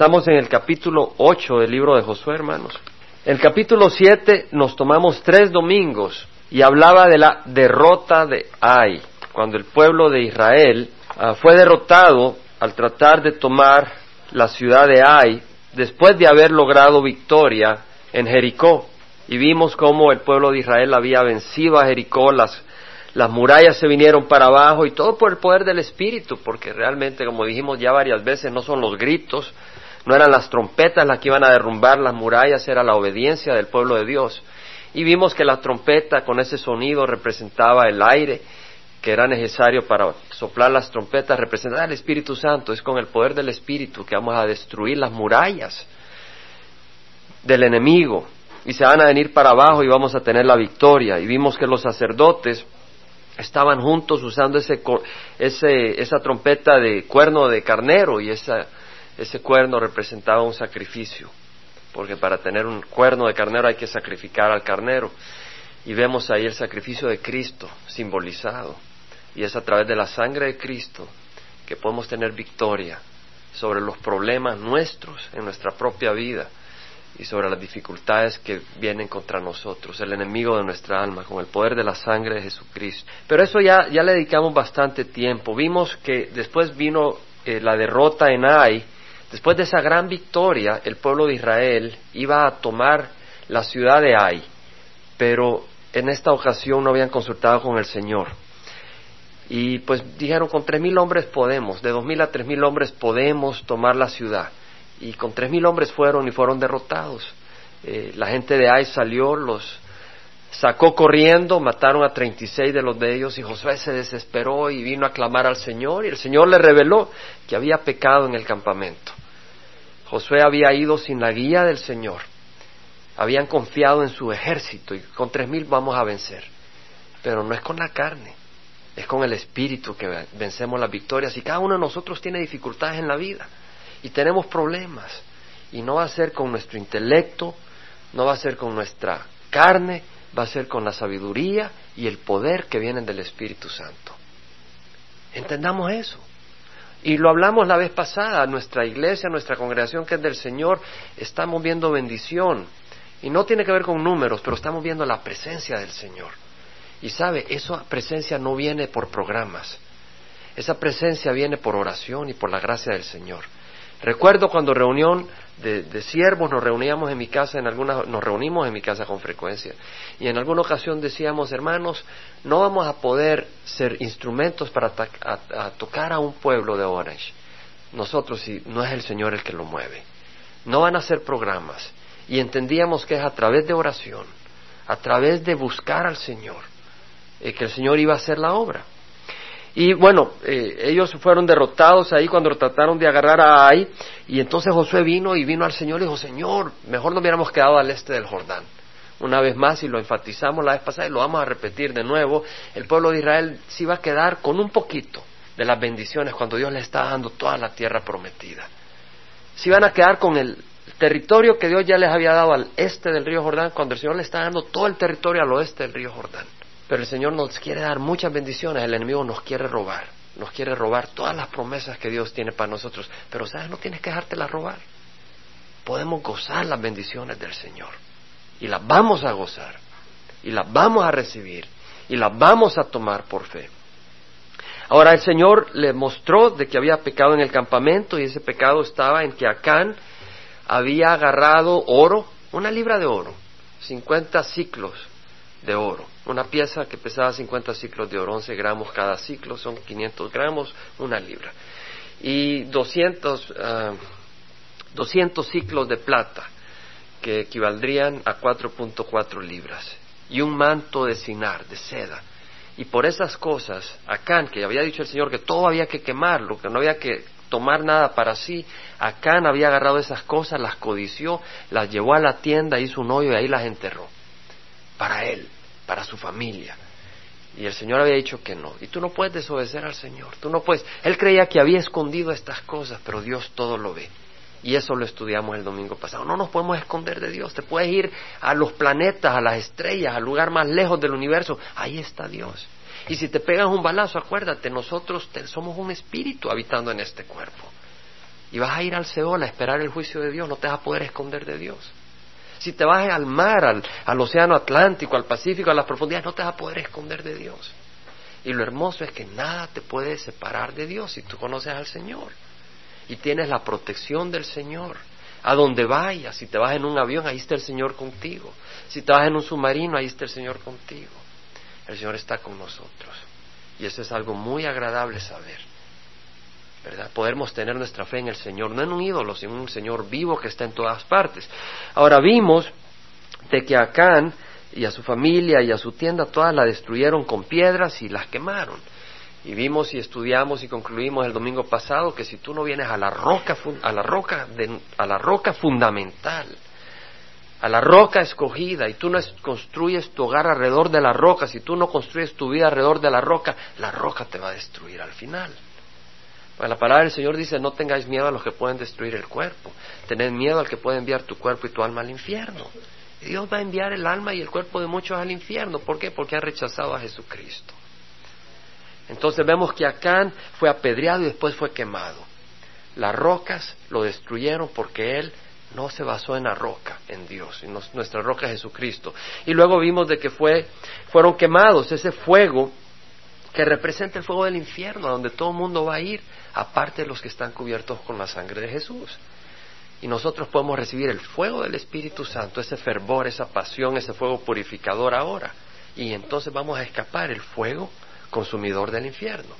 Estamos en el capítulo 8 del libro de Josué, hermanos. El capítulo 7 nos tomamos tres domingos y hablaba de la derrota de Ai, cuando el pueblo de Israel uh, fue derrotado al tratar de tomar la ciudad de Ai después de haber logrado victoria en Jericó. Y vimos cómo el pueblo de Israel había vencido a Jericó, las, las murallas se vinieron para abajo y todo por el poder del Espíritu, porque realmente, como dijimos ya varias veces, no son los gritos, no eran las trompetas las que iban a derrumbar las murallas, era la obediencia del pueblo de Dios. Y vimos que la trompeta con ese sonido representaba el aire que era necesario para soplar las trompetas, representaba el Espíritu Santo. Es con el poder del Espíritu que vamos a destruir las murallas del enemigo y se van a venir para abajo y vamos a tener la victoria. Y vimos que los sacerdotes estaban juntos usando ese, ese, esa trompeta de cuerno de carnero y esa ese cuerno representaba un sacrificio, porque para tener un cuerno de carnero hay que sacrificar al carnero. Y vemos ahí el sacrificio de Cristo simbolizado. Y es a través de la sangre de Cristo que podemos tener victoria sobre los problemas nuestros en nuestra propia vida y sobre las dificultades que vienen contra nosotros, el enemigo de nuestra alma, con el poder de la sangre de Jesucristo. Pero eso ya, ya le dedicamos bastante tiempo. Vimos que después vino eh, la derrota en Ai, Después de esa gran victoria, el pueblo de Israel iba a tomar la ciudad de Ai, pero en esta ocasión no habían consultado con el Señor. Y pues dijeron, con tres mil hombres podemos, de dos mil a tres mil hombres podemos tomar la ciudad. Y con tres mil hombres fueron y fueron derrotados. Eh, la gente de Ai salió, los sacó corriendo, mataron a treinta y seis de los de ellos y Josué se desesperó y vino a clamar al Señor y el Señor le reveló que había pecado en el campamento. Josué había ido sin la guía del Señor. Habían confiado en su ejército y con tres mil vamos a vencer. Pero no es con la carne, es con el espíritu que vencemos las victorias. Y cada uno de nosotros tiene dificultades en la vida y tenemos problemas. Y no va a ser con nuestro intelecto, no va a ser con nuestra carne, va a ser con la sabiduría y el poder que vienen del Espíritu Santo. Entendamos eso. Y lo hablamos la vez pasada, nuestra iglesia, nuestra congregación que es del Señor, estamos viendo bendición. Y no tiene que ver con números, pero estamos viendo la presencia del Señor. Y sabe, esa presencia no viene por programas. Esa presencia viene por oración y por la gracia del Señor. Recuerdo cuando reunión de, siervos nos reuníamos en mi casa, en algunas, nos reunimos en mi casa con frecuencia. Y en alguna ocasión decíamos, hermanos, no vamos a poder ser instrumentos para tocar a un pueblo de Orange. Nosotros, si no es el Señor el que lo mueve. No van a ser programas. Y entendíamos que es a través de oración, a través de buscar al Señor, eh, que el Señor iba a hacer la obra. Y bueno, eh, ellos fueron derrotados ahí cuando trataron de agarrar a Ai. Y entonces Josué vino y vino al Señor y dijo, Señor, mejor no hubiéramos quedado al este del Jordán. Una vez más, y lo enfatizamos la vez pasada y lo vamos a repetir de nuevo, el pueblo de Israel se iba a quedar con un poquito de las bendiciones cuando Dios le está dando toda la tierra prometida. Se iban a quedar con el territorio que Dios ya les había dado al este del río Jordán cuando el Señor le está dando todo el territorio al oeste del río Jordán. Pero el Señor nos quiere dar muchas bendiciones, el enemigo nos quiere robar, nos quiere robar todas las promesas que Dios tiene para nosotros. Pero sabes, no tienes que dejártelas robar. Podemos gozar las bendiciones del Señor y las vamos a gozar y las vamos a recibir y las vamos a tomar por fe. Ahora el Señor le mostró de que había pecado en el campamento y ese pecado estaba en que Acán había agarrado oro, una libra de oro, 50 ciclos de oro. Una pieza que pesaba 50 ciclos de oro, 11 gramos cada ciclo, son 500 gramos, una libra. Y 200, 200 ah, ciclos de plata, que equivaldrían a 4.4 libras. Y un manto de sinar, de seda. Y por esas cosas, Acán, que había dicho el Señor que todo había que quemarlo, que no había que tomar nada para sí, Acán había agarrado esas cosas, las codició, las llevó a la tienda, hizo un hoyo y ahí las enterró para él, para su familia. Y el Señor había dicho que no. Y tú no puedes desobedecer al Señor. Tú no puedes. Él creía que había escondido estas cosas, pero Dios todo lo ve. Y eso lo estudiamos el domingo pasado. No nos podemos esconder de Dios. Te puedes ir a los planetas, a las estrellas, al lugar más lejos del universo. Ahí está Dios. Y si te pegas un balazo, acuérdate, nosotros somos un espíritu habitando en este cuerpo. y vas a ir al Seol a esperar el juicio de Dios, no te vas a poder esconder de Dios. Si te vas al mar, al, océano Atlántico, al Pacífico, a las profundidades, no te vas a poder esconder de Dios. Y lo hermoso es que nada te puede separar de Dios si tú conoces al Señor. Y tienes la protección del Señor. A donde vayas, si te vas en un avión, ahí está el Señor contigo. Si te vas en un submarino, ahí está el Señor contigo. El Señor está con nosotros. Y eso es algo muy agradable saber. ¿Verdad? Podemos tener nuestra fe en el Señor, no en un ídolo, sino en un Señor vivo que está en todas partes. Ahora vimos de que Acán y a su familia y a su tienda todas la destruyeron con piedras y las quemaron. Y vimos y estudiamos y concluimos el domingo pasado que si tú no vienes a la roca, a la roca, a la roca fundamental, a la roca escogida y tú no construyes tu hogar alrededor de la roca, si tú no construyes tu vida alrededor de la roca, la roca te va a destruir al final. La palabra del Señor dice, no tengáis miedo a los que pueden destruir el cuerpo, tened miedo al que puede enviar tu cuerpo y tu alma al infierno. Dios va a enviar el alma y el cuerpo de muchos al infierno. ¿Por qué? Porque han rechazado a Jesucristo. Entonces vemos que Acán fue apedreado y después fue quemado. Las rocas lo destruyeron porque él no se basó en la roca, en Dios, en nuestra roca Jesucristo. Y luego vimos de que fue, fueron quemados, ese fuego que representa el fuego del infierno, donde todo el mundo va a ir, aparte de los que están cubiertos con la sangre de Jesús. Y nosotros podemos recibir el fuego del Espíritu Santo, ese fervor, esa pasión, ese fuego purificador ahora. Y entonces vamos a escapar el fuego consumidor del infierno.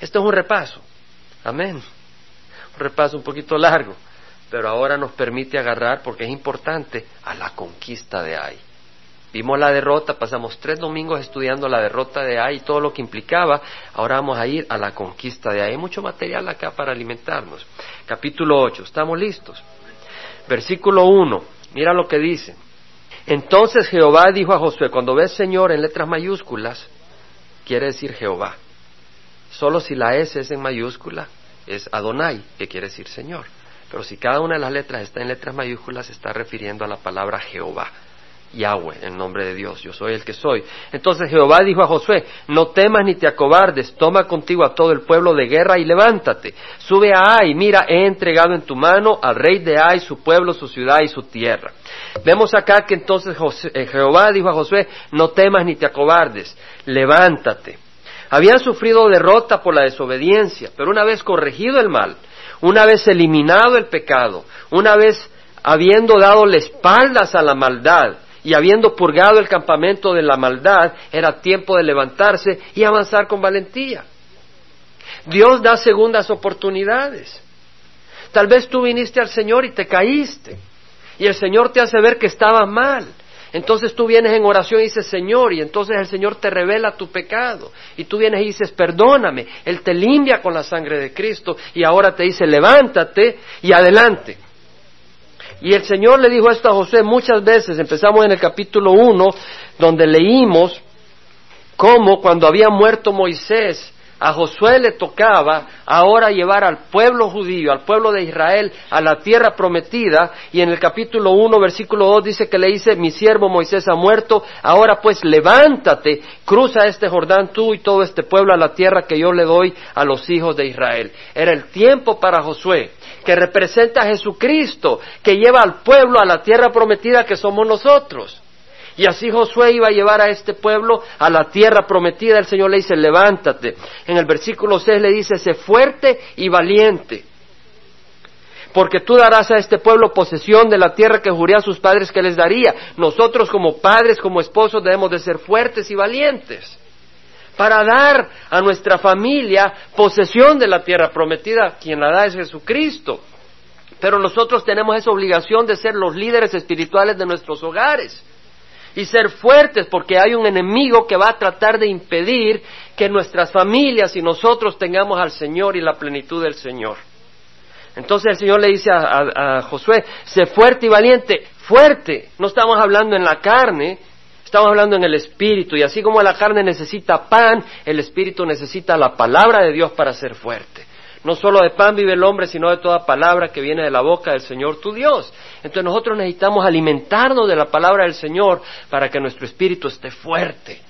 Esto es un repaso. Amén. Un repaso un poquito largo, pero ahora nos permite agarrar, porque es importante, a la conquista de Ai. Vimos la derrota, pasamos tres domingos estudiando la derrota de Ai y todo lo que implicaba. Ahora vamos a ir a la conquista de Ai. Hay mucho material acá para alimentarnos. Capítulo 8, ¿estamos listos? Versículo 1, mira lo que dice. Entonces Jehová dijo a Josué, cuando ves Señor en letras mayúsculas, quiere decir Jehová. Solo si la S es en mayúscula, es Adonai, que quiere decir Señor. Pero si cada una de las letras está en letras mayúsculas, se está refiriendo a la palabra Jehová. Yahweh, en nombre de Dios, yo soy el que soy. Entonces Jehová dijo a Josué, no temas ni te acobardes, toma contigo a todo el pueblo de guerra y levántate. Sube a Ai, mira, he entregado en tu mano al rey de Ai, su pueblo, su ciudad y su tierra. Vemos acá que entonces eh, Jehová dijo a Josué, no temas ni te acobardes, levántate. Habían sufrido derrota por la desobediencia, pero una vez corregido el mal, una vez eliminado el pecado, una vez habiendo dado la espaldas a la maldad, y habiendo purgado el campamento de la maldad, era tiempo de levantarse y avanzar con valentía. Dios da segundas oportunidades. Tal vez tú viniste al Señor y te caíste, y el Señor te hace ver que estaba mal. Entonces tú vienes en oración y dices, Señor, y entonces el Señor te revela tu pecado. Y tú vienes y dices, perdóname. Él te limpia con la sangre de Cristo y ahora te dice, levántate y adelante. Y el Señor le dijo esto a José muchas veces. Empezamos en el capítulo 1, donde leímos cómo cuando había muerto Moisés, a Josué le tocaba ahora llevar al pueblo judío, al pueblo de Israel, a la tierra prometida. Y en el capítulo 1, versículo 2 dice que le dice, mi siervo Moisés ha muerto, ahora pues levántate, cruza este Jordán tú y todo este pueblo a la tierra que yo le doy a los hijos de Israel. Era el tiempo para Josué que representa a Jesucristo, que lleva al pueblo a la tierra prometida que somos nosotros. Y así Josué iba a llevar a este pueblo a la tierra prometida. El Señor le dice, levántate. En el versículo 6 le dice, sé fuerte y valiente. Porque tú darás a este pueblo posesión de la tierra que juré a sus padres que les daría. Nosotros como padres, como esposos, debemos de ser fuertes y valientes para dar a nuestra familia posesión de la tierra prometida. Quien la da es Jesucristo. Pero nosotros tenemos esa obligación de ser los líderes espirituales de nuestros hogares y ser fuertes porque hay un enemigo que va a tratar de impedir que nuestras familias y nosotros tengamos al Señor y la plenitud del Señor. Entonces el Señor le dice a, Josué, sé fuerte y valiente, fuerte, no estamos hablando en la carne, Estamos hablando en el espíritu y así como la carne necesita pan, el espíritu necesita la palabra de Dios para ser fuerte. No solo de pan vive el hombre, sino de toda palabra que viene de la boca del Señor tu Dios. Entonces nosotros necesitamos alimentarnos de la palabra del Señor para que nuestro espíritu esté fuerte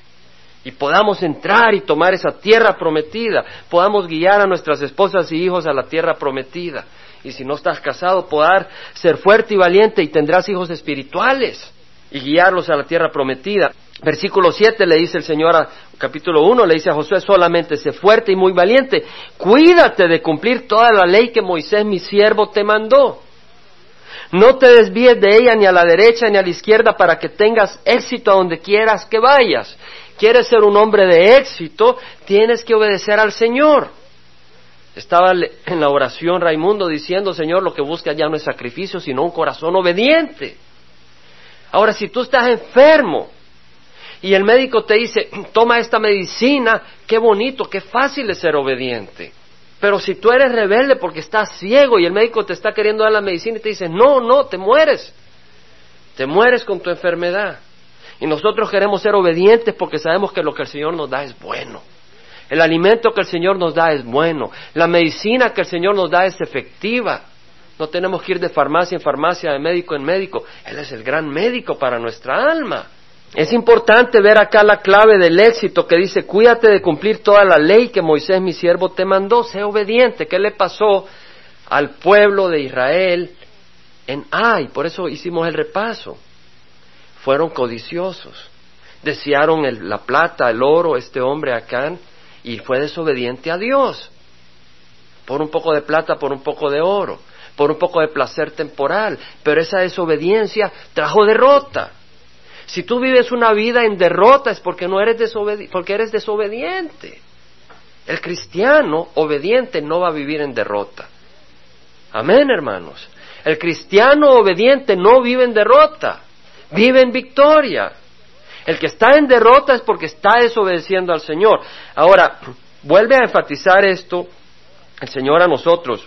y podamos entrar y tomar esa tierra prometida, podamos guiar a nuestras esposas y hijos a la tierra prometida. Y si no estás casado, podrás ser fuerte y valiente y tendrás hijos espirituales y guiarlos a la tierra prometida. Versículo 7 le dice el Señor, a, capítulo 1 le dice a Josué solamente, sé fuerte y muy valiente, cuídate de cumplir toda la ley que Moisés mi siervo te mandó. No te desvíes de ella ni a la derecha ni a la izquierda para que tengas éxito a donde quieras que vayas. Quieres ser un hombre de éxito, tienes que obedecer al Señor. Estaba en la oración Raimundo diciendo, Señor, lo que busca ya no es sacrificio, sino un corazón obediente. Ahora, si tú estás enfermo y el médico te dice, toma esta medicina, qué bonito, qué fácil es ser obediente. Pero si tú eres rebelde porque estás ciego y el médico te está queriendo dar la medicina y te dice, no, no, te mueres. Te mueres con tu enfermedad. Y nosotros queremos ser obedientes porque sabemos que lo que el Señor nos da es bueno. El alimento que el Señor nos da es bueno. La medicina que el Señor nos da es efectiva. No tenemos que ir de farmacia en farmacia, de médico en médico. Él es el gran médico para nuestra alma. Es importante ver acá la clave del éxito que dice, cuídate de cumplir toda la ley que Moisés mi siervo te mandó, sé obediente. ¿Qué le pasó al pueblo de Israel en Ay? Por eso hicimos el repaso. Fueron codiciosos, desearon la plata, el oro, este hombre Acán, y fue desobediente a Dios. Por un poco de plata, por un poco de oro, por un poco de placer temporal, pero esa desobediencia trajo derrota. Si tú vives una vida en derrota es porque no eres porque eres desobediente. El cristiano obediente no va a vivir en derrota. Amén, hermanos. El cristiano obediente no vive en derrota, vive en victoria. El que está en derrota es porque está desobedeciendo al Señor. Ahora, vuelve a enfatizar esto el Señor a nosotros.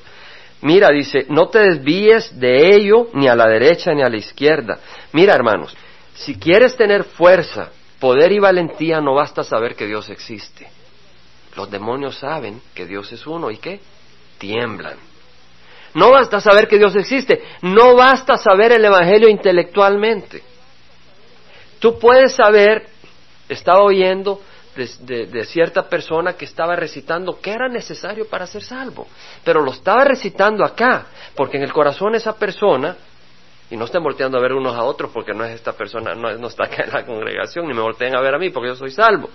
Mira, dice, no te desvíes de ello ni a la derecha ni a la izquierda. Mira, hermanos, si quieres tener fuerza, poder y valentía, no basta saber que Dios existe. Los demonios saben que Dios es uno y que tiemblan. No basta saber que Dios existe, no basta saber el Evangelio intelectualmente. Tú puedes saber, estaba oyendo de, cierta persona que estaba recitando qué era necesario para ser salvo, pero lo estaba recitando acá, porque en el corazón esa persona y no estén volteando a ver unos a otros porque no es esta persona, no, no está acá en la congregación, ni me volteen a ver a mí porque yo soy salvo.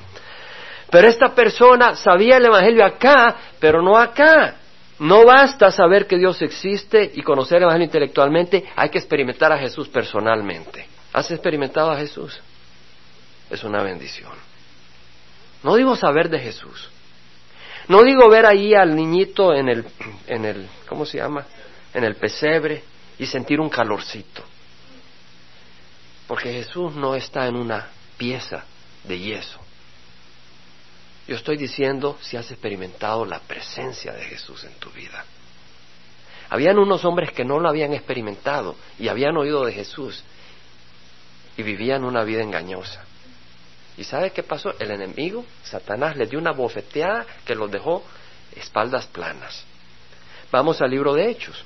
Pero esta persona sabía el Evangelio acá, pero no acá. No basta saber que Dios existe y conocer el Evangelio intelectualmente, hay que experimentar a Jesús personalmente. ¿Has experimentado a Jesús? Es una bendición. No digo saber de Jesús. No digo ver ahí al niñito en el, en el, ¿cómo se llama? En el pesebre y sentir un calorcito. Porque Jesús no está en una pieza de yeso. Yo estoy diciendo si has experimentado la presencia de Jesús en tu vida. Habían unos hombres que no lo habían experimentado y habían oído de Jesús y vivían una vida engañosa. ¿Y sabe qué pasó? El enemigo, Satanás, le dio una bofeteada que los dejó espaldas planas. Vamos al libro de Hechos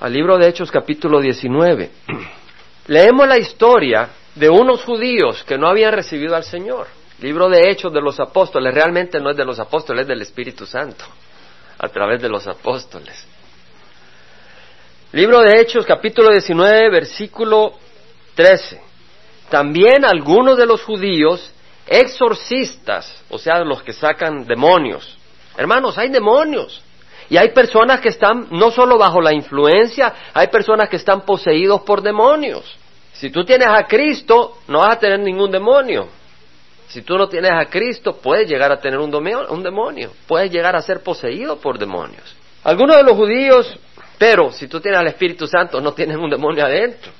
al libro de Hechos capítulo 19. Leemos la historia de unos judíos que no habían recibido al Señor. Libro de Hechos de los apóstoles, realmente no es de los apóstoles, es del Espíritu Santo, a través de los apóstoles. Libro de Hechos capítulo 19, versículo 13. También algunos de los judíos, exorcistas, o sea, los que sacan demonios. Hermanos, hay demonios. Y hay personas que están no solo bajo la influencia, hay personas que están poseídos por demonios. Si tú tienes a Cristo, no vas a tener ningún demonio. Si tú no tienes a Cristo, puedes llegar a tener un, un demonio, puedes llegar a ser poseído por demonios. Algunos de los judíos, pero si tú tienes al Espíritu Santo, no tienes un demonio adentro.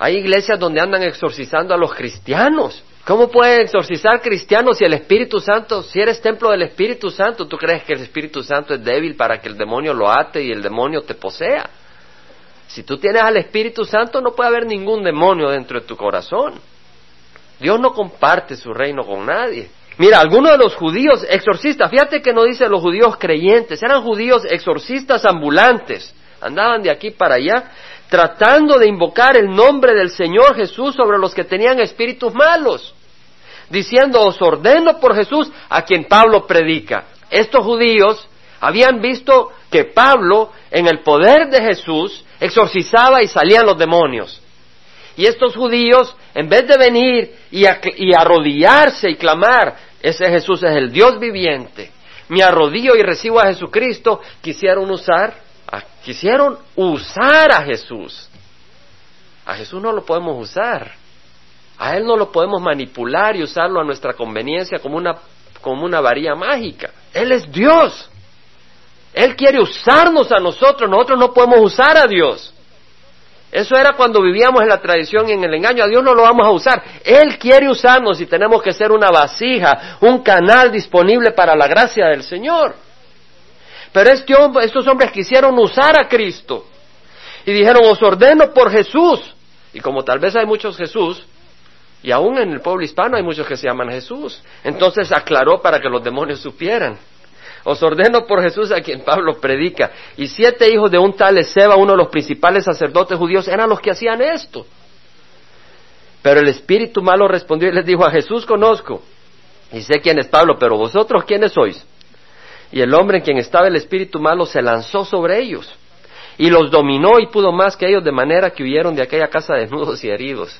Hay iglesias donde andan exorcizando a los cristianos ¿Cómo puede exorcizar cristianos si el Espíritu Santo, si eres templo del Espíritu Santo, tú crees que el Espíritu Santo es débil para que el demonio lo ate y el demonio te posea? Si tú tienes al Espíritu Santo, no puede haber ningún demonio dentro de tu corazón. Dios no comparte su reino con nadie. Mira, algunos de los judíos exorcistas, fíjate que no dice los judíos creyentes, eran judíos exorcistas ambulantes, andaban de aquí para allá, tratando de invocar el nombre del Señor Jesús sobre los que tenían espíritus malos diciendo, os ordeno por Jesús a quien Pablo predica. Estos judíos Habían visto que Pablo, en el poder de Jesús, exorcizaba y salían los demonios. Y estos judíos, en vez de venir y, arrodillarse y clamar, ese Jesús es el Dios viviente, me arrodillo y recibo a Jesucristo, quisieron usar, quisieron usar a Jesús. A Jesús no lo podemos usar. A Él no lo podemos manipular y usarlo a nuestra conveniencia como una, como una varilla mágica. Él es Dios. Él quiere usarnos a nosotros, nosotros no podemos usar a Dios. Eso era cuando vivíamos en la tradición y en el engaño. A Dios no lo vamos a usar. Él quiere usarnos y tenemos que ser una vasija, un canal disponible para la gracia del Señor. Pero este estos hombres quisieron usar a Cristo y dijeron, os ordeno por Jesús. Y como tal vez hay muchos Jesús, y aún en el pueblo hispano hay muchos que se llaman Jesús, entonces aclaró para que los demonios supieran. Os ordeno por Jesús a quien Pablo predica. Y siete hijos de un tal Ezeba, uno de los principales sacerdotes judíos, eran los que hacían esto. Pero el espíritu malo respondió y les dijo, a Jesús conozco. Y sé quién es Pablo, pero vosotros quiénes sois. Y el hombre en quien estaba el espíritu malo se lanzó sobre ellos. Y los dominó y pudo más que ellos, de manera que huyeron de aquella casa desnudos y heridos.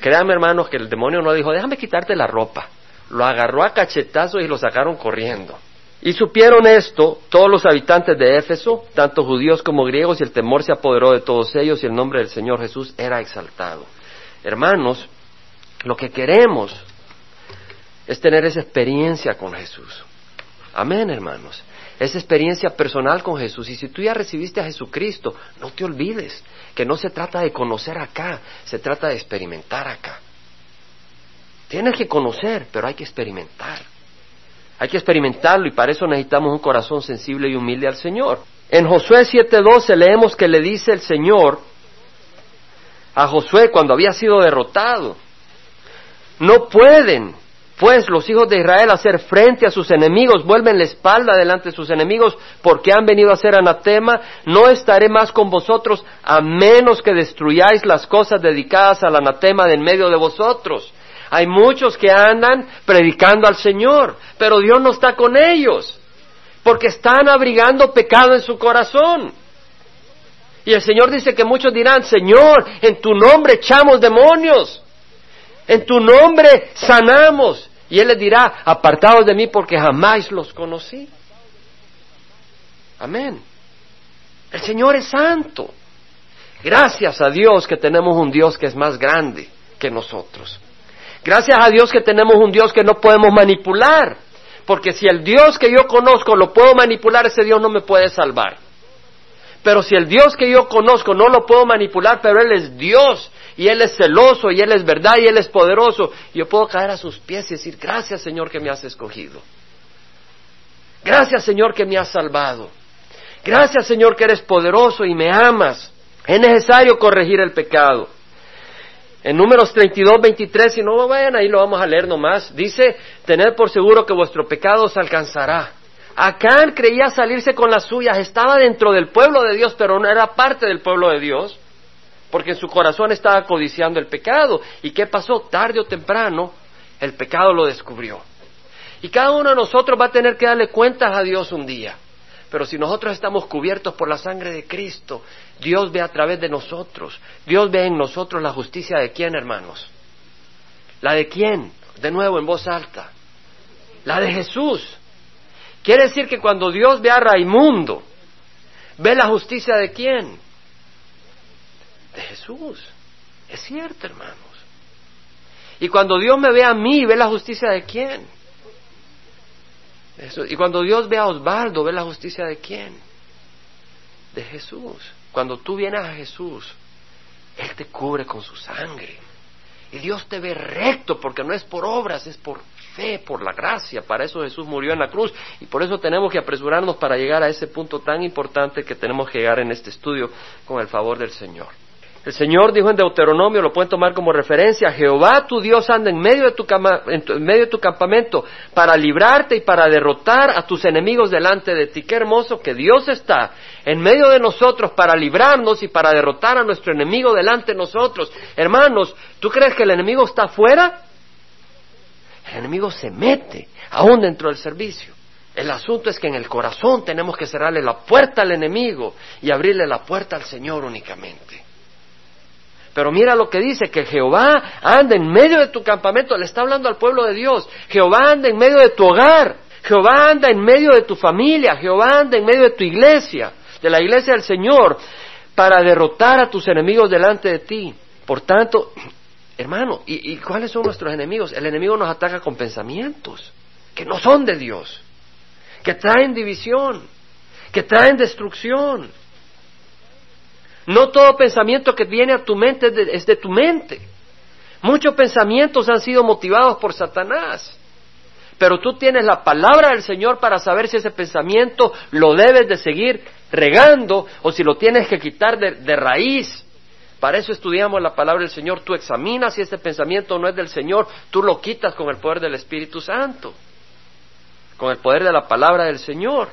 Créanme, hermanos, que el demonio no dijo, déjame quitarte la ropa. Lo agarró a cachetazos y lo sacaron corriendo. Y supieron esto todos los habitantes de Éfeso, tanto judíos como griegos, y el temor se apoderó de todos ellos y el nombre del Señor Jesús era exaltado. Hermanos, lo que queremos es tener esa experiencia con Jesús. Amén, hermanos. Esa experiencia personal con Jesús. Y si tú ya recibiste a Jesucristo, no te olvides que no se trata de conocer acá, se trata de experimentar acá. Tienes que conocer, pero hay que experimentar. Hay que experimentarlo y para eso necesitamos un corazón sensible y humilde al Señor. En Josué 7:12 leemos que le dice el Señor a Josué cuando había sido derrotado, no pueden pues los hijos de Israel hacer frente a sus enemigos, vuelven la espalda delante de sus enemigos porque han venido a ser anatema, no estaré más con vosotros a menos que destruyáis las cosas dedicadas al anatema de en medio de vosotros. Hay muchos que andan predicando al Señor, pero Dios no está con ellos, porque están abrigando pecado en su corazón. Y el Señor dice que muchos dirán, Señor, en tu nombre echamos demonios, en tu nombre sanamos. Y Él les dirá, apartados de mí porque jamás los conocí. Amén. El Señor es santo. Gracias a Dios que tenemos un Dios que es más grande que nosotros. Gracias a Dios que tenemos un Dios que no podemos manipular. Porque si el Dios que yo conozco lo puedo manipular, ese Dios no me puede salvar. Pero si el Dios que yo conozco no lo puedo manipular, pero Él es Dios y Él es celoso y Él es verdad y Él es poderoso, yo puedo caer a sus pies y decir, gracias Señor que me has escogido. Gracias Señor que me has salvado. Gracias Señor que eres poderoso y me amas. Es necesario corregir el pecado. En números 32, 23, si no vayan ahí lo vamos a leer nomás, dice, tened por seguro que vuestro pecado os alcanzará. Acán creía salirse con las suyas, estaba dentro del pueblo de Dios, pero no era parte del pueblo de Dios, porque en su corazón estaba codiciando el pecado. ¿Y qué pasó? Tarde o temprano, el pecado lo descubrió. Y cada uno de nosotros va a tener que darle cuentas a Dios un día. Pero si nosotros estamos cubiertos por la sangre de Cristo, Dios ve a través de nosotros. Dios ve en nosotros la justicia de quién, hermanos. ¿La de quién? De nuevo, en voz alta. La de Jesús. Quiere decir que cuando Dios ve a Raimundo, ve la justicia de quién? De Jesús. Es cierto, hermanos. Y cuando Dios me ve a mí, ve la justicia de quién? Y cuando Dios ve a Osvaldo, ve la justicia de quién? De Jesús. Cuando tú vienes a Jesús, Él te cubre con su sangre. Y Dios te ve recto porque no es por obras, es por por la gracia. Para eso Jesús murió en la cruz y por eso tenemos que apresurarnos para llegar a ese punto tan importante que tenemos que llegar en este estudio con el favor del Señor. El Señor dijo en Deuteronomio, lo pueden tomar como referencia, Jehová tu Dios anda en medio, de tu en medio de tu campamento para librarte y para derrotar a tus enemigos delante de ti. Qué hermoso que Dios está en medio de nosotros para librarnos y para derrotar a nuestro enemigo delante de nosotros. Hermanos, ¿tú crees que el enemigo está afuera? El enemigo se mete aún dentro del servicio. El asunto es que en el corazón tenemos que cerrarle la puerta al enemigo y abrirle la puerta al Señor únicamente. Pero mira lo que dice, que Jehová anda en medio de tu campamento, le está hablando al pueblo de Dios, Jehová anda en medio de tu hogar, Jehová anda en medio de tu familia, Jehová anda en medio de tu iglesia, de la iglesia del Señor, para derrotar a tus enemigos delante de ti. Por tanto, hermano, ¿y, cuáles son nuestros enemigos? El enemigo nos ataca con pensamientos que no son de Dios, que traen división, que traen destrucción. No todo pensamiento que viene a tu mente es de, tu mente. Muchos pensamientos han sido motivados por Satanás. Pero tú tienes la palabra del Señor para saber si ese pensamiento lo debes de seguir regando o si lo tienes que quitar de, raíz. Para eso estudiamos la palabra del Señor. Tú examinas si ese pensamiento no es del Señor, tú lo quitas con el poder del Espíritu Santo, con el poder de la palabra del Señor.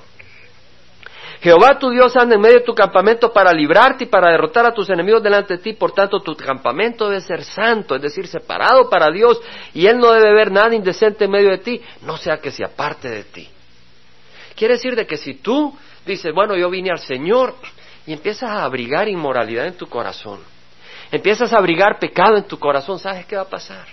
Jehová tu Dios anda en medio de tu campamento para librarte y para derrotar a tus enemigos delante de ti. Por tanto, tu campamento debe ser santo, es decir, separado para Dios, y Él no debe ver nada indecente en medio de ti, no sea que se aparte de ti. Quiere decir de que si tú dices, bueno, yo vine al Señor, y empiezas a abrigar inmoralidad en tu corazón, empiezas a abrigar pecado en tu corazón, ¿sabes qué va a pasar?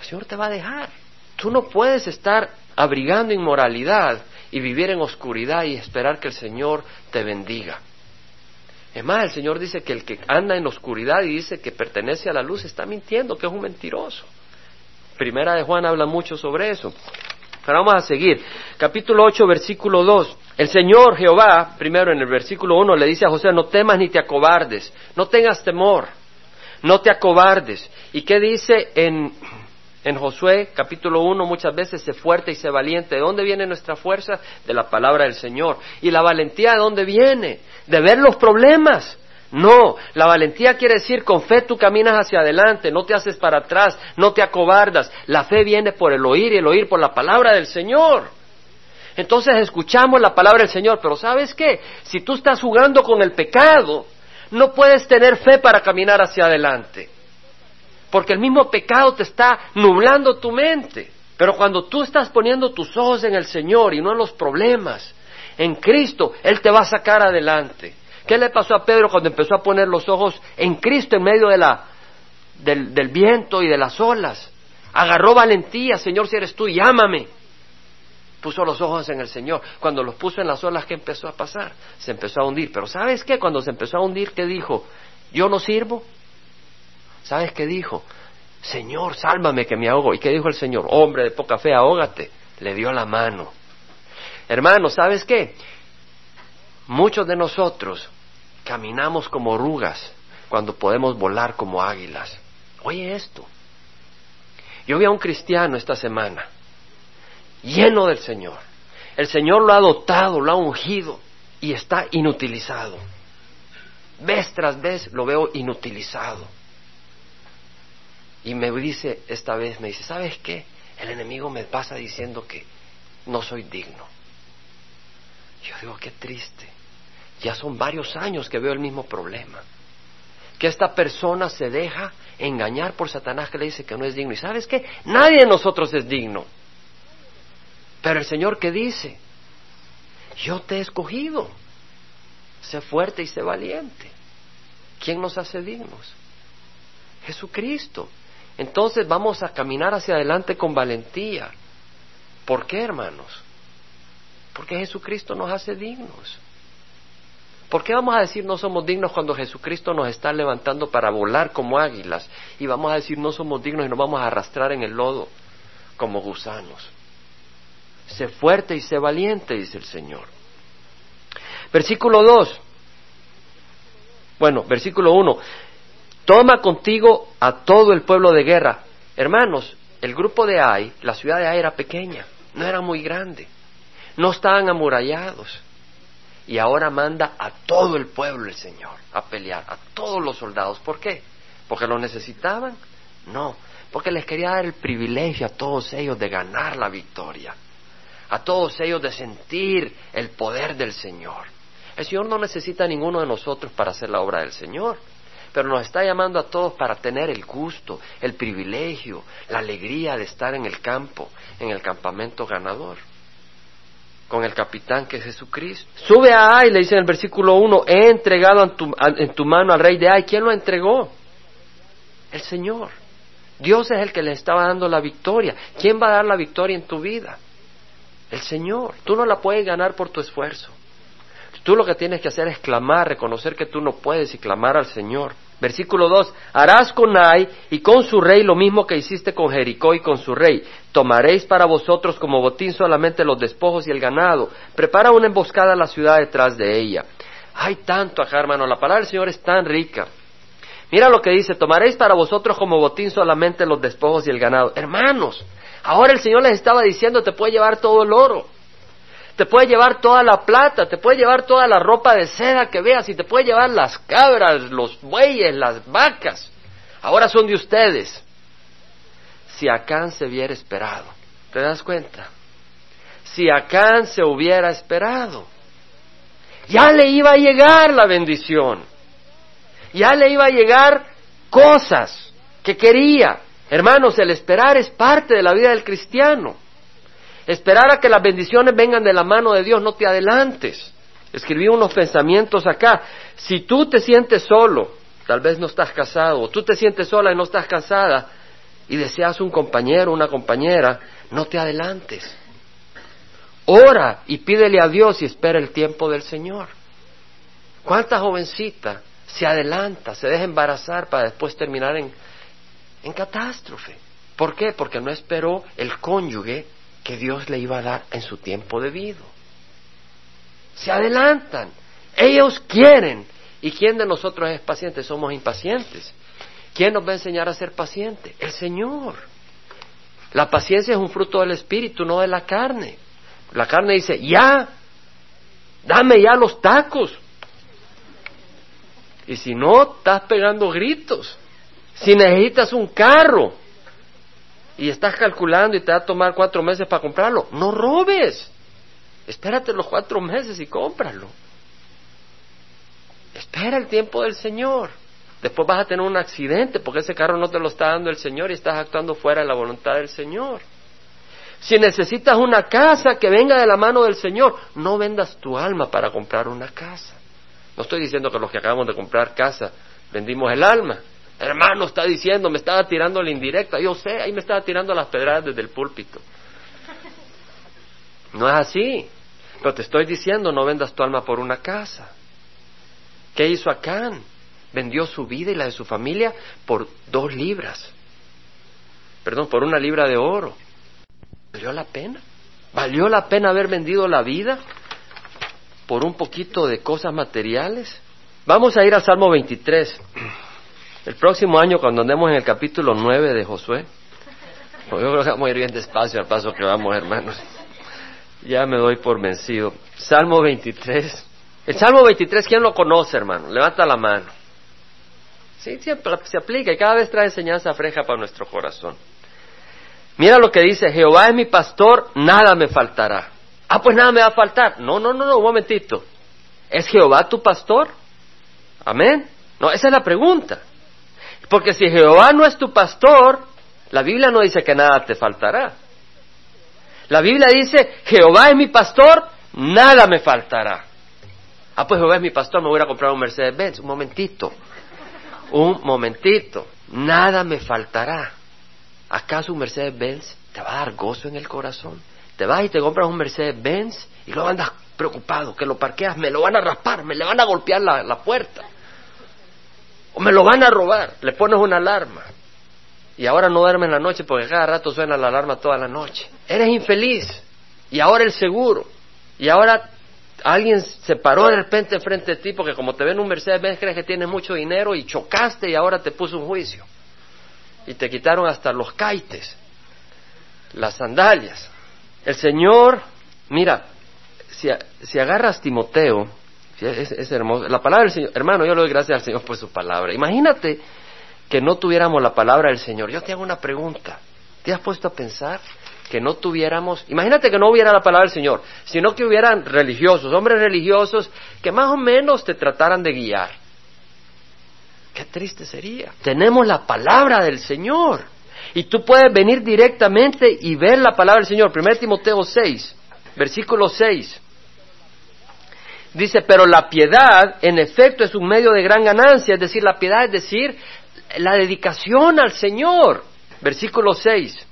El Señor te va a dejar. Tú no puedes estar abrigando inmoralidad y vivir en oscuridad y esperar que el Señor te bendiga. Es más, el Señor dice que el que anda en oscuridad y dice que pertenece a la luz está mintiendo, que es un mentiroso. Primera de Juan habla mucho sobre eso. Pero vamos a seguir. Capítulo 8, versículo 2. El Señor Jehová, primero en el versículo 1, le dice a José, no temas ni te acobardes, no tengas temor, no te acobardes. ¿Y qué dice en en Josué capítulo 1 muchas veces sé fuerte y sé valiente. ¿De dónde viene nuestra fuerza? De la palabra del Señor. ¿Y la valentía de dónde viene? De ver los problemas. No, la valentía quiere decir con fe tú caminas hacia adelante, no te haces para atrás, no te acobardas. La fe viene por el oír y el oír por la palabra del Señor. Entonces escuchamos la palabra del Señor, pero ¿sabes qué? Si tú estás jugando con el pecado, no puedes tener fe para caminar hacia adelante porque el mismo pecado te está nublando tu mente. Pero cuando tú estás poniendo tus ojos en el Señor y no en los problemas, en Cristo, Él te va a sacar adelante. ¿Qué le pasó a Pedro cuando empezó a poner los ojos en Cristo en medio de la, del, del viento y de las olas? Agarró valentía, Señor, si eres tú, llámame. Puso los ojos en el Señor. Cuando los puso en las olas, ¿qué empezó a pasar? Se empezó a hundir. Pero ¿sabes qué? Cuando se empezó a hundir, ¿qué dijo? Yo no sirvo, ¿Sabes qué dijo? Señor, sálvame que me ahogo. ¿Y qué dijo el Señor? Hombre de poca fe, ahógate. Le dio la mano. Hermano, ¿sabes qué? Muchos de nosotros caminamos como orugas cuando podemos volar como águilas. Oye esto. Yo vi a un cristiano esta semana, lleno del Señor. El Señor lo ha dotado, lo ha ungido y está inutilizado. Vez tras vez lo veo inutilizado. Y me dice esta vez, me dice, ¿sabes qué? El enemigo me pasa diciendo que no soy digno. Yo digo, qué triste. Ya son varios años que veo el mismo problema. Que esta persona se deja engañar por Satanás que le dice que no es digno. ¿Y sabes qué? Nadie de nosotros es digno. Pero el Señor que dice, yo te he escogido. Sé fuerte y sé valiente. ¿Quién nos hace dignos? Jesucristo. Entonces vamos a caminar hacia adelante con valentía. ¿Por qué, hermanos? Porque Jesucristo nos hace dignos. ¿Por qué vamos a decir no somos dignos cuando Jesucristo nos está levantando para volar como águilas? Y vamos a decir no somos dignos y nos vamos a arrastrar en el lodo como gusanos. Sé fuerte y sé valiente, dice el Señor. Versículo 2. Bueno, versículo 1. Toma contigo a todo el pueblo de guerra. Hermanos, el grupo de Ai, la ciudad de Ai era pequeña, no era muy grande, no estaban amurallados. Y ahora manda a todo el pueblo el Señor a pelear, a todos los soldados. ¿Por qué? ¿Porque lo necesitaban? No, porque les quería dar el privilegio a todos ellos de ganar la victoria, a todos ellos de sentir el poder del Señor. El Señor no necesita a ninguno de nosotros para hacer la obra del Señor pero nos está llamando a todos para tener el gusto, el privilegio, la alegría de estar en el campo, en el campamento ganador. Con el capitán que es Jesucristo. Sube a Ai, le dice en el versículo 1, he entregado en tu, en tu mano al rey de Ai. ¿Quién lo entregó? El Señor. Dios es el que le estaba dando la victoria. ¿Quién va a dar la victoria en tu vida? El Señor. Tú no la puedes ganar por tu esfuerzo. Tú lo que tienes que hacer es clamar, reconocer que tú no puedes y clamar al Señor. Versículo 2, harás con Ai y con su rey lo mismo que hiciste con Jericó y con su rey. Tomaréis para vosotros como botín solamente los despojos y el ganado. Prepara una emboscada a la ciudad detrás de ella. Hay tanto acá, hermano, la palabra del Señor es tan rica. Mira lo que dice, tomaréis para vosotros como botín solamente los despojos y el ganado. Hermanos, ahora el Señor les estaba diciendo, te puede llevar todo el oro te puede llevar toda la plata, te puede llevar toda la ropa de seda que veas y te puede llevar las cabras, los bueyes, las vacas. Ahora son de ustedes. Si Acán se hubiera esperado, ¿te das cuenta? Si Acán se hubiera esperado, ya le iba a llegar la bendición, ya le iba a llegar cosas que quería. Hermanos, el esperar es parte de la vida del cristiano. Esperar a que las bendiciones vengan de la mano de Dios, no te adelantes. Escribí unos pensamientos acá. Si tú te sientes solo, tal vez no estás casado, o tú te sientes sola y no estás casada, y deseas un compañero, una compañera, no te adelantes. Ora y pídele a Dios y espera el tiempo del Señor. ¿Cuánta jovencita se adelanta, se deja embarazar para después terminar en, en catástrofe? ¿Por qué? Porque no esperó el cónyuge que Dios le iba a dar en su tiempo debido. Se adelantan. Ellos quieren. ¿Y quién de nosotros es paciente? Somos impacientes. ¿Quién nos va a enseñar a ser paciente? El Señor. La paciencia es un fruto del Espíritu, no de la carne. La carne dice, ya, dame ya los tacos. Y si no, estás pegando gritos. Si necesitas un carro, y estás calculando y te va a tomar cuatro meses para comprarlo, no robes. Espérate los cuatro meses y cómpralo. Espera el tiempo del Señor. Después vas a tener un accidente porque ese carro no te lo está dando el Señor y estás actuando fuera de la voluntad del Señor. Si necesitas una casa que venga de la mano del Señor, no vendas tu alma para comprar una casa. No estoy diciendo que los que acabamos de comprar casa vendimos el alma. Hermano, está diciendo, me estaba tirando la indirecta. Yo sé, ahí me estaba tirando las pedradas desde el púlpito. No es así. Pero te estoy diciendo, no vendas tu alma por una casa. ¿Qué hizo Acán? Vendió su vida y la de su familia por dos libras. Perdón, por una libra de oro. ¿Valió la pena? ¿Valió la pena haber vendido la vida por un poquito de cosas materiales? Vamos a ir a Salmo 23. El próximo año, cuando andemos en el capítulo 9 de Josué, pues yo creo que vamos a ir bien despacio al paso que vamos, hermanos. Ya me doy por vencido. Salmo 23. El Salmo 23, ¿quién lo conoce, hermano? Levanta la mano. Sí, siempre se aplica y cada vez trae enseñanza fresca para nuestro corazón. Mira lo que dice, Jehová es mi pastor, nada me faltará. Ah, pues nada me va a faltar. No, no, no, no, un momentito. ¿Es Jehová tu pastor? Amén. No, esa es la pregunta. Porque si Jehová no es tu pastor, la Biblia no dice que nada te faltará. La Biblia dice, Jehová es mi pastor, nada me faltará. Ah, pues Jehová es mi pastor, me voy a comprar un Mercedes Benz. Un momentito, un momentito, nada me faltará. ¿Acaso un Mercedes Benz te va a dar gozo en el corazón? Te vas y te compras un Mercedes Benz y luego andas preocupado, que lo parqueas, me lo van a raspar, me le van a golpear la, la puerta o me lo van a robar, le pones una alarma. Y ahora no duerme en la noche porque cada rato suena la alarma toda la noche. Eres infeliz. Y ahora el seguro. Y ahora alguien se paró de repente frente a ti porque como te ven un Mercedes Benz crees que tienes mucho dinero y chocaste y ahora te puso un juicio. Y te quitaron hasta los caites, las sandalias. El Señor, mira, si, si agarras Timoteo, es, hermoso. La palabra del Señor, hermano, yo le doy gracias al Señor por su palabra. Imagínate que no tuviéramos la palabra del Señor. Yo te hago una pregunta. ¿Te has puesto a pensar que no tuviéramos, imagínate que no hubiera la palabra del Señor, sino que hubieran religiosos, hombres religiosos, que más o menos te trataran de guiar? Qué triste sería. Tenemos la palabra del Señor. Y tú puedes venir directamente y ver la palabra del Señor. 1 Timoteo 6. Versículo 6. Dice, pero la piedad en efecto es un medio de gran ganancia, es decir, la piedad es decir, la dedicación al Señor. Versículo 6.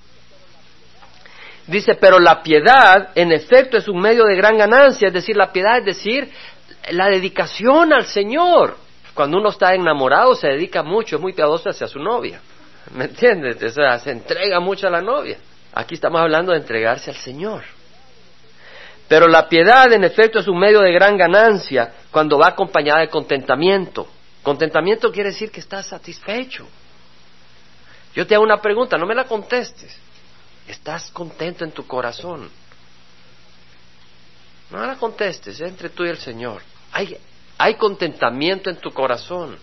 Dice, pero la piedad en efecto es un medio de gran ganancia, es decir, la piedad es decir, la dedicación al Señor. Cuando uno está enamorado se dedica mucho, es muy piadoso hacia su novia. ¿Me entiendes? O sea, se entrega mucho a la novia. Aquí estamos hablando de entregarse al Señor. Pero la piedad, en efecto, es un medio de gran ganancia cuando va acompañada de contentamiento. Contentamiento quiere decir que estás satisfecho. Yo te hago una pregunta, no me la contestes. ¿Estás contento en tu corazón? No la contestes, entre tú y el Señor. Hay, hay contentamiento en tu corazón.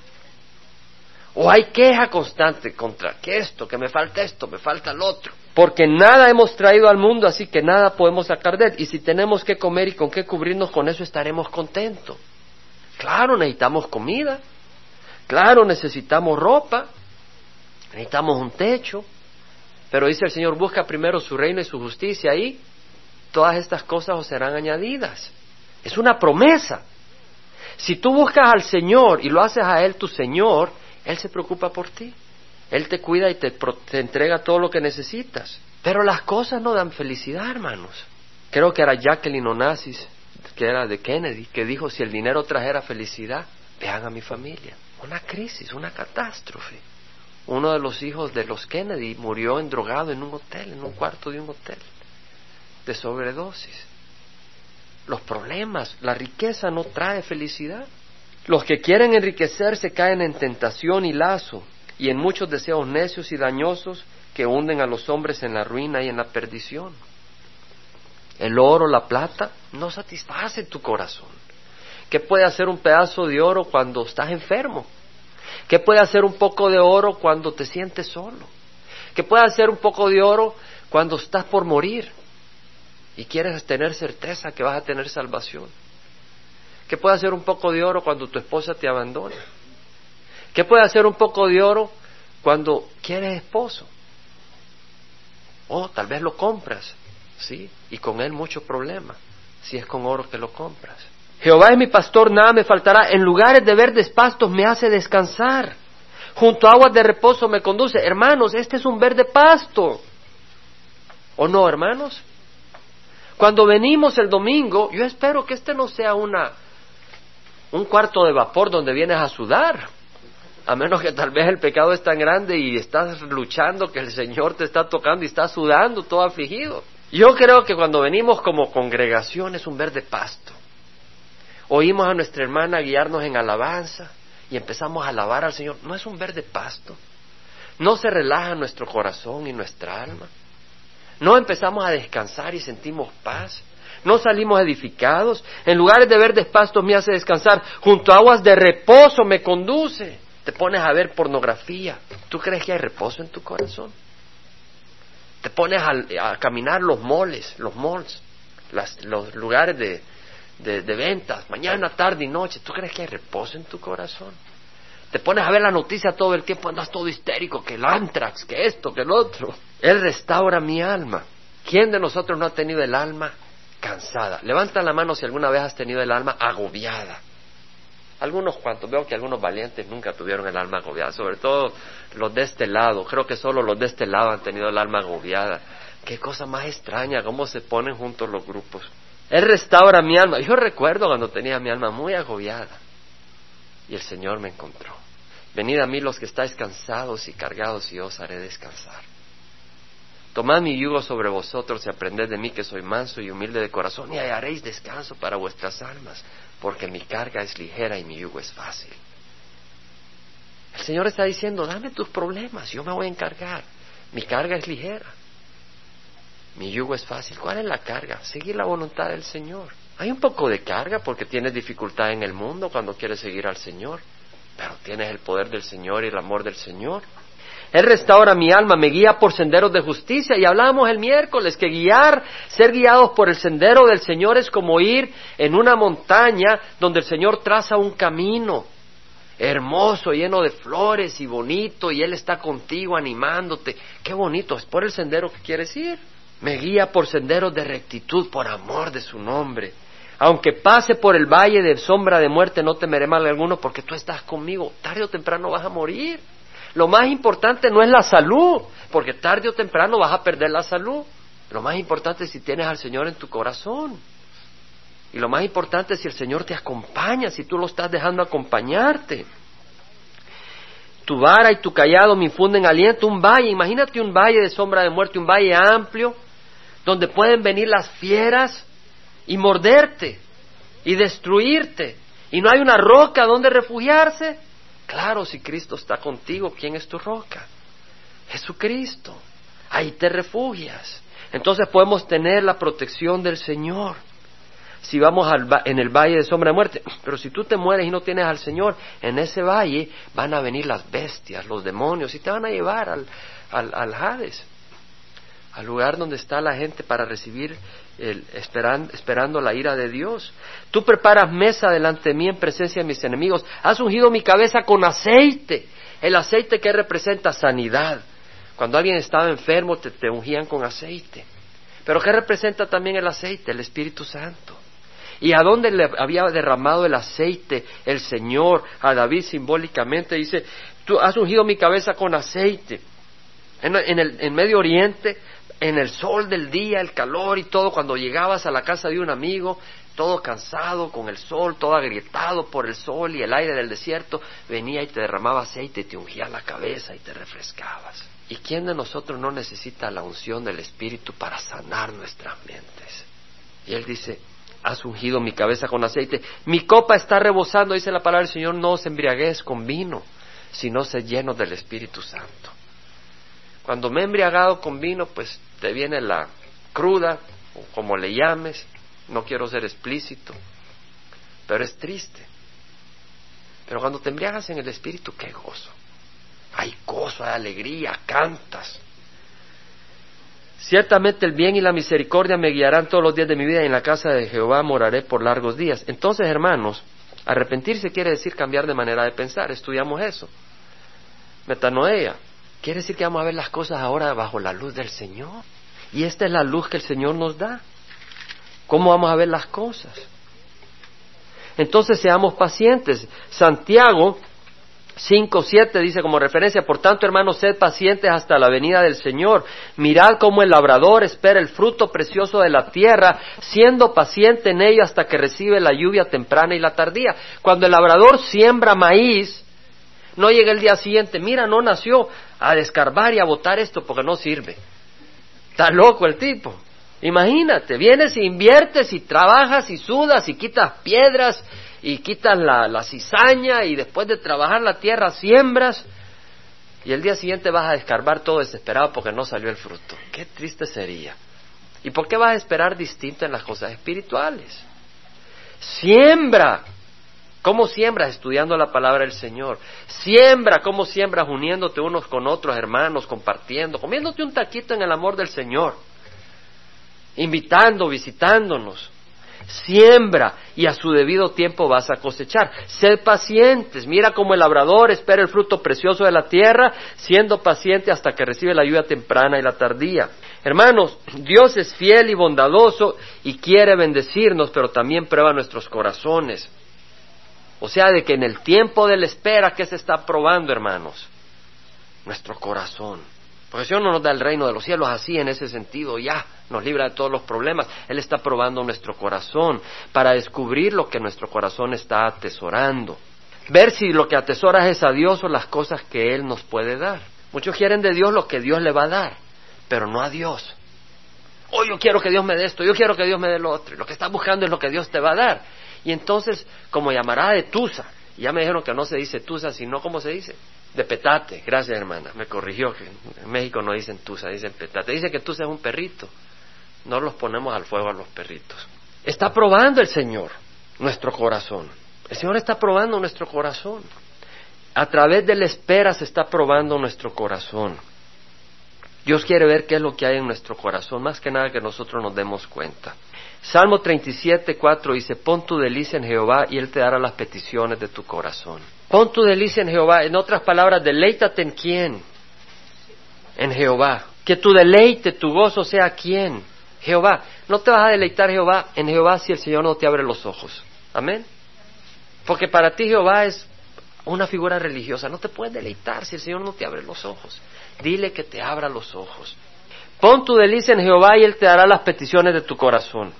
O hay queja constante contra que esto, que me falta esto, me falta el otro. Porque nada hemos traído al mundo, así que nada podemos sacar de él. Y si tenemos que comer y con qué cubrirnos, con eso estaremos contentos. Claro, necesitamos comida. Claro, necesitamos ropa. Necesitamos un techo. Pero dice el Señor, busca primero su reino y su justicia y todas estas cosas os serán añadidas. Es una promesa. Si tú buscas al Señor y lo haces a Él tu Señor, Él se preocupa por ti. Él te cuida y te, te entrega todo lo que necesitas. Pero las cosas no dan felicidad, hermanos. Creo que era Jacqueline Onassis, que era de Kennedy, que dijo, si el dinero trajera felicidad, vean a mi familia. Una crisis, una catástrofe. Uno de los hijos de los Kennedy murió endrogado en un hotel, en un cuarto de un hotel, de sobredosis. Los problemas, la riqueza no trae felicidad. Los que quieren enriquecerse caen en tentación y lazo y en muchos deseos necios y dañosos que hunden a los hombres en la ruina y en la perdición. El oro, la plata, no satisface tu corazón. ¿Qué puede hacer un pedazo de oro cuando estás enfermo? ¿Qué puede hacer un poco de oro cuando te sientes solo? ¿Qué puede hacer un poco de oro cuando estás por morir y quieres tener certeza que vas a tener salvación? ¿Qué puede hacer un poco de oro cuando tu esposa te abandona? ¿Qué puede hacer un poco de oro cuando quieres esposo? O tal vez lo compras, ¿sí? Y con él mucho problema, si es con oro que lo compras. Jehová es mi pastor, nada me faltará. En lugares de verdes pastos me hace descansar. Junto a aguas de reposo me conduce. Hermanos, este es un verde pasto. ¿O no, hermanos? Cuando venimos el domingo, yo espero que este no sea una un cuarto de vapor donde vienes a sudar. A menos que tal vez el pecado es tan grande y estás luchando que el Señor te está tocando y estás sudando todo afligido. Yo creo que cuando venimos como congregación es un verde pasto. Oímos a nuestra hermana guiarnos en alabanza y empezamos a alabar al Señor. No es un verde pasto. No se relaja nuestro corazón y nuestra alma. No empezamos a descansar y sentimos paz. No salimos edificados. En lugares de verdes pastos me hace descansar. Junto a aguas de reposo me conduce. Te pones a ver pornografía. ¿Tú crees que hay reposo en tu corazón? Te pones a, caminar los moles, los malls, los lugares de, de, ventas, mañana, tarde y noche. ¿Tú crees que hay reposo en tu corazón? Te pones a ver la noticia todo el tiempo, andas todo histérico, que el antrax, que esto, que el otro. Él restaura mi alma. ¿Quién de nosotros no ha tenido el alma cansada? Levanta la mano si alguna vez has tenido el alma agobiada. Algunos cuantos, veo que algunos valientes nunca tuvieron el alma agobiada, sobre todo los de este lado. Creo que solo los de este lado han tenido el alma agobiada. Qué cosa más extraña, cómo se ponen juntos los grupos. Él restaura mi alma. Yo recuerdo cuando tenía mi alma muy agobiada y el Señor me encontró. Venid a mí los que estáis cansados y cargados y os haré descansar. Tomad mi yugo sobre vosotros y aprended de mí que soy manso y humilde de corazón y hallaréis descanso para vuestras almas, porque mi carga es ligera y mi yugo es fácil. El Señor está diciendo, dame tus problemas, yo me voy a encargar. Mi carga es ligera. Mi yugo es fácil. ¿Cuál es la carga? Seguir la voluntad del Señor. Hay un poco de carga porque tienes dificultad en el mundo cuando quieres seguir al Señor, pero tienes el poder del Señor y el amor del Señor. Él restaura mi alma, me guía por senderos de justicia. Y hablábamos el miércoles que guiar, ser guiados por el sendero del Señor es como ir en una montaña donde el Señor traza un camino hermoso, lleno de flores y bonito, y Él está contigo animándote. Qué bonito, es por el sendero que quieres ir. Me guía por senderos de rectitud, por amor de su nombre. Aunque pase por el valle de sombra de muerte, no temeré mal alguno, porque tú estás conmigo. Tarde o temprano vas a morir. Lo más importante no es la salud, porque tarde o temprano vas a perder la salud. Lo más importante es si tienes al Señor en tu corazón. Y lo más importante es si el Señor te acompaña, si tú lo estás dejando acompañarte. Tu vara y tu callado me infunden aliento, un valle, imagínate un valle de sombra de muerte, un valle amplio, donde pueden venir las fieras y morderte y destruirte. Y no hay una roca donde refugiarse. Claro, si Cristo está contigo, ¿quién es tu roca? Jesucristo. Ahí te refugias. Entonces podemos tener la protección del Señor. Si vamos al en el valle de sombra de muerte, pero si tú te mueres y no tienes al Señor, en ese valle van a venir las bestias, los demonios, y te van a llevar al, al, al Hades, al lugar donde está la gente para recibir esperando la ira de Dios. Tú preparas mesa delante de mí en presencia de mis enemigos. Has ungido mi cabeza con aceite. El aceite que representa sanidad. Cuando alguien estaba enfermo te, te ungían con aceite. Pero ¿qué representa también el aceite? El Espíritu Santo. ¿Y a dónde le había derramado el aceite el Señor a David simbólicamente? Dice, tú has ungido mi cabeza con aceite. En, en el Medio Oriente en el sol del día, el calor y todo, cuando llegabas a la casa de un amigo, todo cansado con el sol, todo agrietado por el sol y el aire del desierto, venía y te derramaba aceite y te ungía la cabeza y te refrescabas. ¿Y quién de nosotros no necesita la unción del Espíritu para sanar nuestras mentes? Y él dice, has ungido mi cabeza con aceite, mi copa está rebosando, dice la palabra del Señor, no os embriaguez con vino, sino se lleno del Espíritu Santo. Cuando me he embriagado con vino, pues te viene la cruda, o como le llames, no quiero ser explícito, pero es triste. Pero cuando te embriagas en el Espíritu, qué gozo. Hay gozo, hay alegría, cantas. Ciertamente el bien y la misericordia me guiarán todos los días de mi vida y en la casa de Jehová moraré por largos días. Entonces, hermanos, arrepentirse quiere decir cambiar de manera de pensar. Estudiamos eso. Metanoea. Quiere decir que vamos a ver las cosas ahora bajo la luz del Señor. Y esta es la luz que el Señor nos da. ¿Cómo vamos a ver las cosas? Entonces seamos pacientes. Santiago 5.7 dice como referencia, por tanto hermanos, sed pacientes hasta la venida del Señor. Mirad cómo el labrador espera el fruto precioso de la tierra, siendo paciente en ello hasta que recibe la lluvia temprana y la tardía. Cuando el labrador siembra maíz, no llega el día siguiente, mira, no nació, a descarbar y a botar esto porque no sirve. Está loco el tipo. Imagínate, vienes y inviertes y trabajas y sudas y quitas piedras y quitas la, la cizaña y después de trabajar la tierra siembras y el día siguiente vas a descarbar todo desesperado porque no salió el fruto. Qué triste sería. ¿Y por qué vas a esperar distinto en las cosas espirituales? Siembra ¿Cómo siembras estudiando la palabra del Señor? Siembra, ¿cómo siembras uniéndote unos con otros hermanos, compartiendo, comiéndote un taquito en el amor del Señor, invitando, visitándonos? Siembra y a su debido tiempo vas a cosechar. Sed pacientes. Mira cómo el labrador espera el fruto precioso de la tierra, siendo paciente hasta que recibe la lluvia temprana y la tardía. Hermanos, Dios es fiel y bondadoso y quiere bendecirnos, pero también prueba nuestros corazones. O sea, de que en el tiempo de la espera, ¿qué se está probando, hermanos? Nuestro corazón. Porque Señor no nos da el reino de los cielos así, en ese sentido, ya, nos libra de todos los problemas. Él está probando nuestro corazón para descubrir lo que nuestro corazón está atesorando. Ver si lo que atesoras es a Dios o las cosas que Él nos puede dar. Muchos quieren de Dios lo que Dios le va a dar, pero no a Dios. Oh, yo quiero que Dios me dé esto, yo quiero que Dios me dé lo otro. Lo que estás buscando es lo que Dios te va a dar. Y entonces, como llamará de Tusa, ya me dijeron que no se dice Tusa, sino como se dice, de petate. Gracias, hermana. Me corrigió que en México no dicen Tusa, dicen petate. Dice que Tusa es un perrito. No los ponemos al fuego a los perritos. Está probando el Señor nuestro corazón. El Señor está probando nuestro corazón. A través de la espera se está probando nuestro corazón. Dios quiere ver qué es lo que hay en nuestro corazón, más que nada que nosotros nos demos cuenta. Salmo 37, 4 dice, pon tu delicia en Jehová y Él te dará las peticiones de tu corazón. Pon tu delicia en Jehová. En otras palabras, deleítate en quién? En Jehová. Que tu deleite, tu gozo sea quién? Jehová. No te vas a deleitar Jehová en Jehová si el Señor no te abre los ojos. Amén. Porque para ti Jehová es una figura religiosa. No te puedes deleitar si el Señor no te abre los ojos. Dile que te abra los ojos. Pon tu delicia en Jehová y Él te dará las peticiones de tu corazón.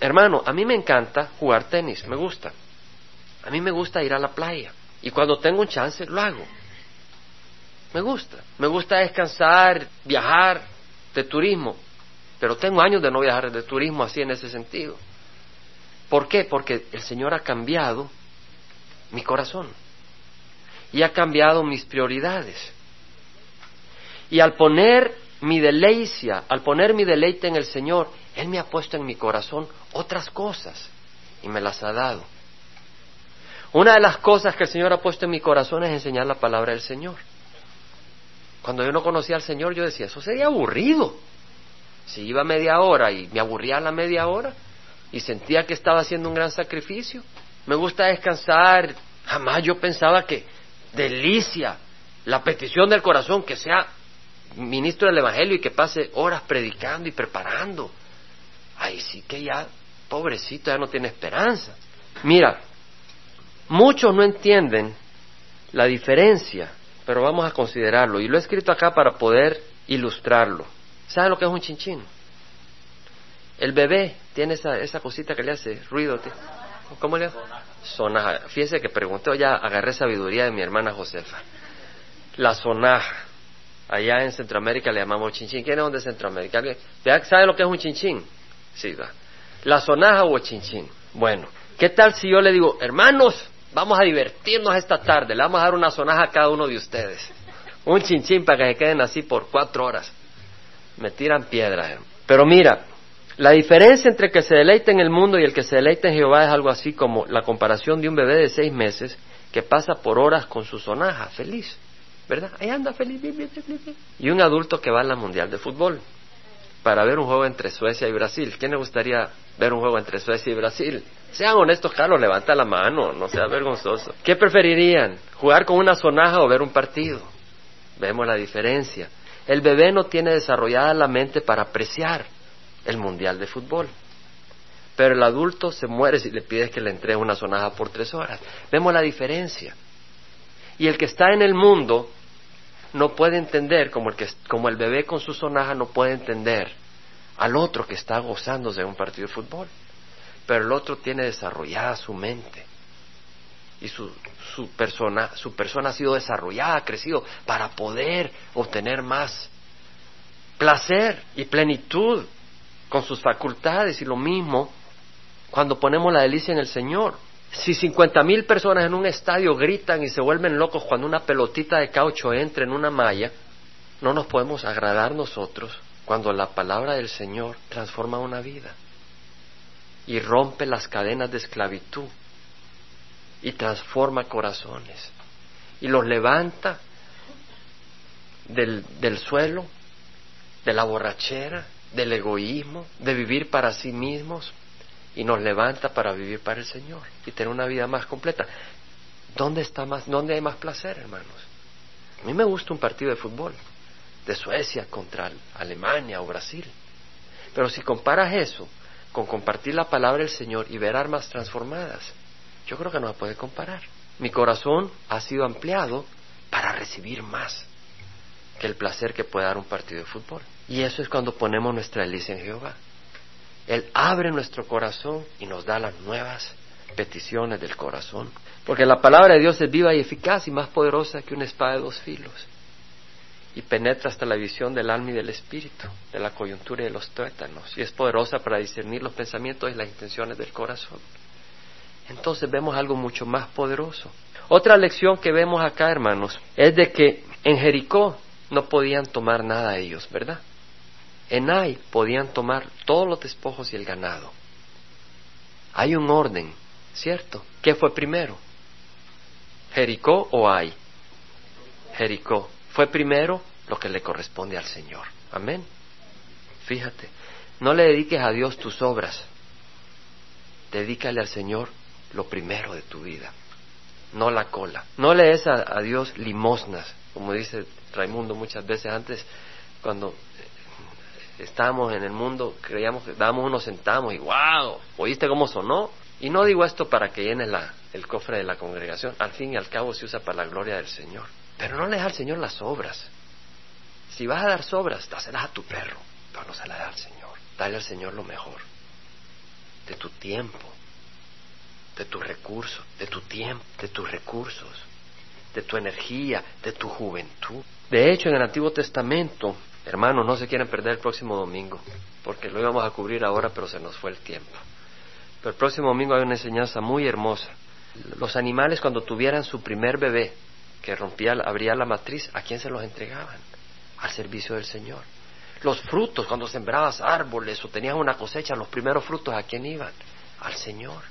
Hermano, a mí me encanta jugar tenis, me gusta. A mí me gusta ir a la playa. Y cuando tengo un chance, lo hago. Me gusta. Me gusta descansar, viajar de turismo. Pero tengo años de no viajar de turismo así en ese sentido. ¿Por qué? Porque el Señor ha cambiado mi corazón. Y ha cambiado mis prioridades. Y al poner mi deleicia, al poner mi deleite en el Señor, Él me ha puesto en mi corazón otras cosas y me las ha dado. Una de las cosas que el Señor ha puesto en mi corazón es enseñar la palabra del Señor. Cuando yo no conocía al Señor, yo decía, eso sería aburrido. Si iba media hora y me aburría la media hora y sentía que estaba haciendo un gran sacrificio, me gusta descansar. Jamás yo pensaba que delicia la petición del corazón que sea ministro del Evangelio y que pase horas predicando y preparando. Ay, sí que ya, pobrecito, ya no tiene esperanza. Mira, muchos no entienden la diferencia, pero vamos a considerarlo. Y lo he escrito acá para poder ilustrarlo. ¿Saben lo que es un chinchín? El bebé tiene esa, esa cosita que le hace ruido. ¿Cómo le hace? Sonaja. Fíjese que pregunté, ya agarré sabiduría de mi hermana Josefa. La sonaja. Allá en Centroamérica le llamamos chinchín. ¿Quién es de Centroamérica? ¿Sabe lo que es un chinchín? Sí, va. ¿La sonaja o chinchín? Bueno, ¿qué tal si yo le digo, hermanos, vamos a divertirnos esta tarde, le vamos a dar una sonaja a cada uno de ustedes? Un chinchín para que se queden así por cuatro horas. Me tiran piedras. Pero mira, la diferencia entre el que se deleita en el mundo y el que se deleita en Jehová es algo así como la comparación de un bebé de seis meses que pasa por horas con su sonaja, feliz. ¿verdad? Ahí anda feliz, Y un adulto que va a la Mundial de Fútbol para ver un juego entre Suecia y Brasil. ¿Quién le gustaría ver un juego entre Suecia y Brasil? Sean honestos, Carlos, levanta la mano, no sea vergonzoso. ¿Qué preferirían? ¿Jugar con una sonaja o ver un partido? Vemos la diferencia. El bebé no tiene desarrollada la mente para apreciar el Mundial de Fútbol. Pero el adulto se muere si le pides que le entregue una sonaja por tres horas. Vemos la diferencia. Y el que está en el mundo no puede entender, como el, que, como el bebé con su sonaja no puede entender al otro que está gozándose de un partido de fútbol. Pero el otro tiene desarrollada su mente y su, su, persona, su persona ha sido desarrollada, ha crecido para poder obtener más placer y plenitud con sus facultades y lo mismo cuando ponemos la delicia en el Señor. Si cincuenta mil personas en un estadio gritan y se vuelven locos cuando una pelotita de caucho entra en una malla, no nos podemos agradar nosotros cuando la palabra del Señor transforma una vida y rompe las cadenas de esclavitud y transforma corazones y los levanta del, del suelo, de la borrachera, del egoísmo, de vivir para sí mismos y nos levanta para vivir para el Señor y tener una vida más completa. ¿Dónde está más, dónde hay más placer, hermanos? A mí me gusta un partido de fútbol de Suecia contra Alemania o Brasil. Pero si comparas eso con compartir la palabra del Señor y ver armas transformadas, yo creo que no se puede comparar. Mi corazón ha sido ampliado para recibir más que el placer que puede dar un partido de fútbol. Y eso es cuando ponemos nuestra delicia en Jehová. Él abre nuestro corazón y nos da las nuevas peticiones del corazón. Porque la palabra de Dios es viva y eficaz y más poderosa que una espada de dos filos. Y penetra hasta la visión del alma y del espíritu, de la coyuntura y de los tuétanos. Y es poderosa para discernir los pensamientos y las intenciones del corazón. Entonces vemos algo mucho más poderoso. Otra lección que vemos acá, hermanos, es de que en Jericó no podían tomar nada ellos, ¿verdad? En Ai podían tomar todos los despojos y el ganado. Hay un orden, ¿cierto? ¿Qué fue primero? ¿Jericó o Ai? Jericó. Fue primero lo que le corresponde al Señor. Amén. Fíjate, no le dediques a Dios tus obras. Dedícale al Señor lo primero de tu vida, no la cola. No le des a, a Dios limosnas, como dice Raimundo muchas veces antes cuando estábamos en el mundo, creíamos que dábamos unos centavos y wow, ¿oíste cómo sonó? Y no digo esto para que llenes la, el cofre de la congregación, al fin y al cabo se usa para la gloria del Señor. Pero no le das al Señor las obras. Si vas a dar sobras, dáselas a tu perro, pero no se las al Señor. Dale al Señor lo mejor, de tu tiempo, de tus recursos, de tu tiempo, de tus recursos, de tu energía, de tu juventud. De hecho, en el Antiguo Testamento, hermanos, no se quieren perder el próximo domingo, porque lo íbamos a cubrir ahora, pero se nos fue el tiempo. Pero el próximo domingo hay una enseñanza muy hermosa. Los animales cuando tuvieran su primer bebé, que rompía, abría la matriz, ¿a quién se los entregaban? Al servicio del Señor. Los frutos, cuando sembrabas árboles o tenías una cosecha, los primeros frutos, ¿a quién iban? Al Señor.